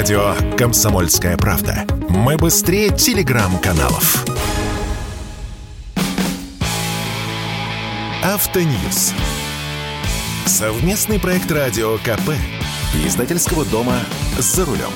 Радио «Комсомольская правда». Мы быстрее телеграм-каналов. Автоньюз. Совместный проект радио КП. Издательского дома «За рулем».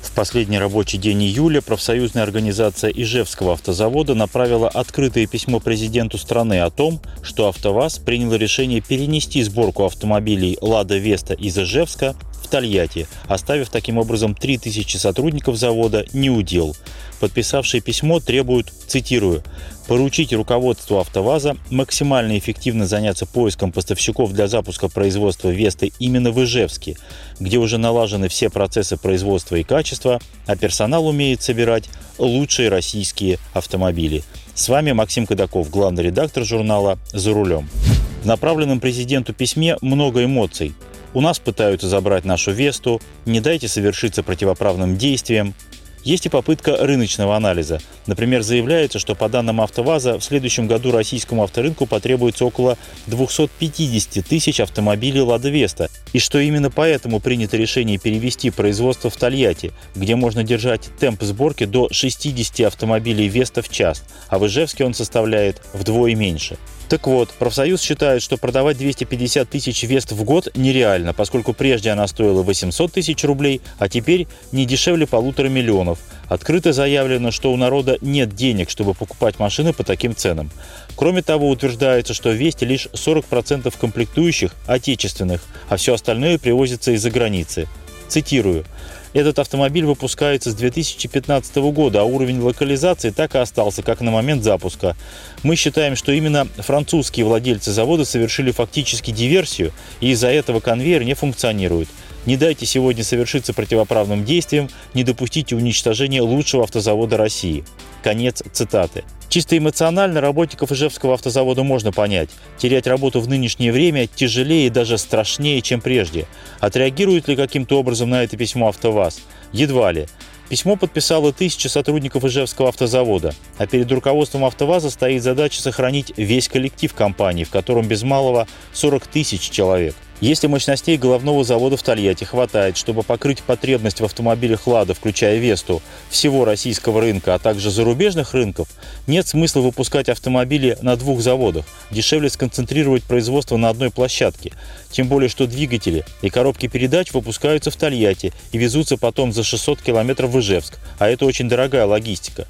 В последний рабочий день июля профсоюзная организация Ижевского автозавода направила открытое письмо президенту страны о том, что АвтоВАЗ принял решение перенести сборку автомобилей «Лада Веста» из Ижевска Тольятти, оставив таким образом 3000 сотрудников завода неудел. Подписавшие письмо требуют, цитирую, поручить руководству «АвтоВАЗа» максимально эффективно заняться поиском поставщиков для запуска производства «Весты» именно в Ижевске, где уже налажены все процессы производства и качества, а персонал умеет собирать лучшие российские автомобили. С вами Максим Кадаков, главный редактор журнала «За рулем». В направленном президенту письме много эмоций – у нас пытаются забрать нашу Весту, не дайте совершиться противоправным действиям. Есть и попытка рыночного анализа. Например, заявляется, что по данным АвтоВАЗа в следующем году российскому авторынку потребуется около 250 тысяч автомобилей «Лада Веста», и что именно поэтому принято решение перевести производство в Тольятти, где можно держать темп сборки до 60 автомобилей «Веста» в час, а в Ижевске он составляет вдвое меньше. Так вот, профсоюз считает, что продавать 250 тысяч вест в год нереально, поскольку прежде она стоила 800 тысяч рублей, а теперь не дешевле полутора миллионов. Открыто заявлено, что у народа нет денег, чтобы покупать машины по таким ценам. Кроме того, утверждается, что в Весте лишь 40% комплектующих отечественных, а все остальное привозится из-за границы. Цитирую. Этот автомобиль выпускается с 2015 года, а уровень локализации так и остался, как на момент запуска. Мы считаем, что именно французские владельцы завода совершили фактически диверсию, и из-за этого конвейер не функционирует. Не дайте сегодня совершиться противоправным действием, не допустите уничтожения лучшего автозавода России. Конец цитаты. Чисто эмоционально работников Ижевского автозавода можно понять. Терять работу в нынешнее время тяжелее и даже страшнее, чем прежде. Отреагирует ли каким-то образом на это письмо АвтоВАЗ? Едва ли. Письмо подписало тысячи сотрудников Ижевского автозавода, а перед руководством АвтоВАЗа стоит задача сохранить весь коллектив компании, в котором без малого 40 тысяч человек – если мощностей головного завода в Тольятти хватает, чтобы покрыть потребность в автомобилях «Лада», включая «Весту», всего российского рынка, а также зарубежных рынков, нет смысла выпускать автомобили на двух заводах. Дешевле сконцентрировать производство на одной площадке. Тем более, что двигатели и коробки передач выпускаются в Тольятти и везутся потом за 600 километров в Ижевск, а это очень дорогая логистика.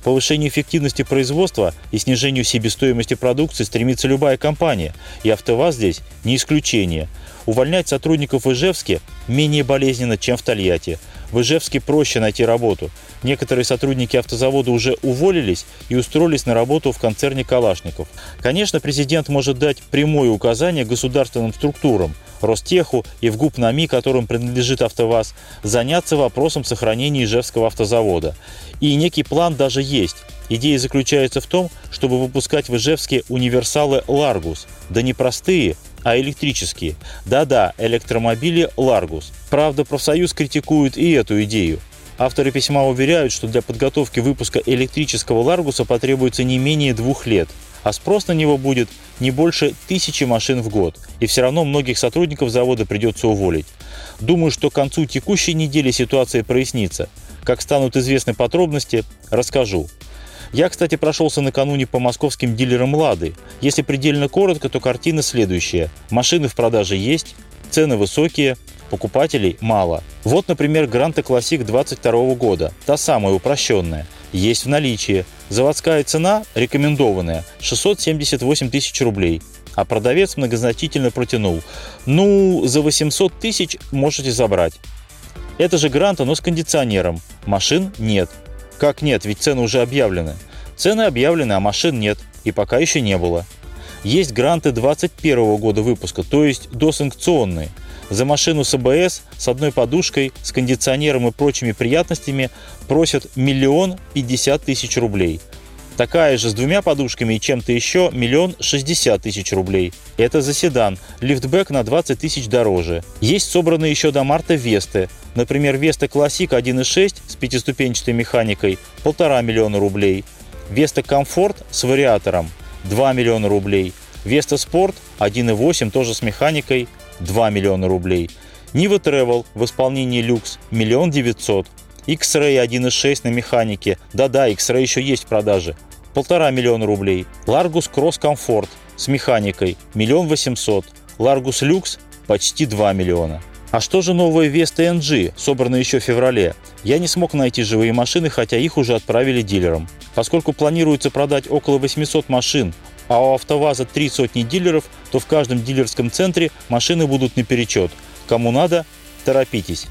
К повышению эффективности производства и снижению себестоимости продукции стремится любая компания, и АвтоВАЗ здесь не исключение. Увольнять сотрудников в Ижевске менее болезненно, чем в Тольятти. В Ижевске проще найти работу. Некоторые сотрудники автозавода уже уволились и устроились на работу в концерне Калашников. Конечно, президент может дать прямое указание государственным структурам – Ростеху и в ГУП НАМИ, которым принадлежит АвтоВАЗ, заняться вопросом сохранения Ижевского автозавода. И некий план даже есть. Идея заключается в том, чтобы выпускать в Ижевске универсалы «Ларгус». Да не простые, а электрические. Да-да, электромобили «Ларгус». Правда, профсоюз критикует и эту идею. Авторы письма уверяют, что для подготовки выпуска электрического «Ларгуса» потребуется не менее двух лет – а спрос на него будет не больше тысячи машин в год, и все равно многих сотрудников завода придется уволить. Думаю, что к концу текущей недели ситуация прояснится. Как станут известны подробности, расскажу. Я, кстати, прошелся накануне по московским дилерам «Лады». Если предельно коротко, то картина следующая. Машины в продаже есть, цены высокие, покупателей мало. Вот, например, Гранта Классик 22 года, та самая упрощенная, есть в наличии – Заводская цена, рекомендованная, 678 тысяч рублей. А продавец многозначительно протянул. Ну, за 800 тысяч можете забрать. Это же гранта, но с кондиционером. Машин нет. Как нет, ведь цены уже объявлены. Цены объявлены, а машин нет. И пока еще не было. Есть гранты 21 года выпуска, то есть досанкционные – за машину с АБС, с одной подушкой, с кондиционером и прочими приятностями просят миллион пятьдесят тысяч рублей. Такая же с двумя подушками и чем-то еще миллион шестьдесят тысяч рублей. Это за седан. Лифтбэк на 20 тысяч дороже. Есть собранные еще до марта Весты. Например, Веста Классик 1.6 с пятиступенчатой механикой – полтора миллиона рублей. Веста Комфорт с вариатором – 2 миллиона рублей. Веста Спорт 1.8 тоже с механикой 2 миллиона рублей. Нива Travel в исполнении люкс – миллион девятьсот. X-Ray 1.6 на механике. Да-да, X-Ray еще есть в продаже. Полтора миллиона рублей. Largus Cross Comfort с механикой – миллион восемьсот. Largus Lux – почти 2 миллиона. А что же новые Vesta NG, собранные еще в феврале? Я не смог найти живые машины, хотя их уже отправили дилерам. Поскольку планируется продать около 800 машин, а у АвтоВАЗа три сотни дилеров, то в каждом дилерском центре машины будут наперечет. Кому надо, торопитесь.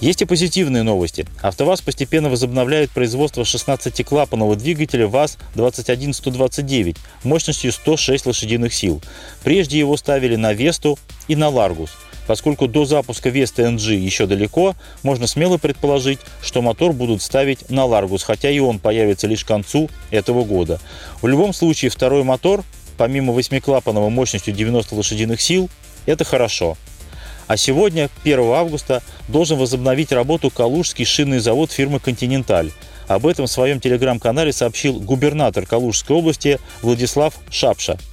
Есть и позитивные новости. АвтоВАЗ постепенно возобновляет производство 16-клапанного двигателя ВАЗ-21129 мощностью 106 лошадиных сил. Прежде его ставили на Весту и на Ларгус – Поскольку до запуска Vesta NG еще далеко, можно смело предположить, что мотор будут ставить на Largus, хотя и он появится лишь к концу этого года. В любом случае, второй мотор, помимо восьмиклапанного мощностью 90 лошадиных сил, это хорошо. А сегодня, 1 августа, должен возобновить работу Калужский шинный завод фирмы «Континенталь». Об этом в своем телеграм-канале сообщил губернатор Калужской области Владислав Шапша –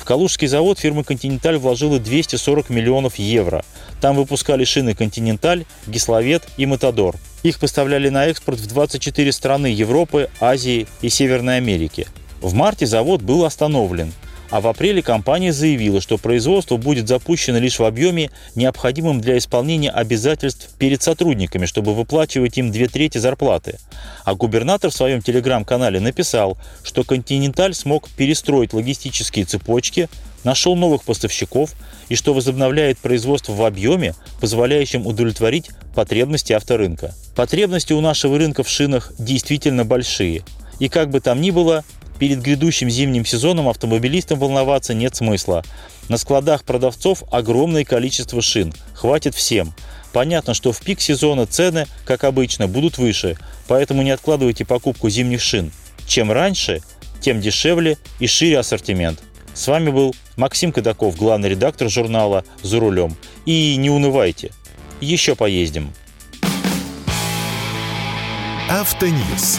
в Калужский завод фирма «Континенталь» вложила 240 миллионов евро. Там выпускали шины «Континенталь», «Гисловет» и «Матадор». Их поставляли на экспорт в 24 страны Европы, Азии и Северной Америки. В марте завод был остановлен – а в апреле компания заявила, что производство будет запущено лишь в объеме, необходимом для исполнения обязательств перед сотрудниками, чтобы выплачивать им две трети зарплаты. А губернатор в своем телеграм-канале написал, что «Континенталь» смог перестроить логистические цепочки, нашел новых поставщиков и что возобновляет производство в объеме, позволяющем удовлетворить потребности авторынка. Потребности у нашего рынка в шинах действительно большие. И как бы там ни было, Перед грядущим зимним сезоном автомобилистам волноваться нет смысла. На складах продавцов огромное количество шин. Хватит всем. Понятно, что в пик сезона цены, как обычно, будут выше, поэтому не откладывайте покупку зимних шин. Чем раньше, тем дешевле и шире ассортимент. С вами был Максим Кадаков, главный редактор журнала «За рулем». И не унывайте, еще поездим. Автоньюз.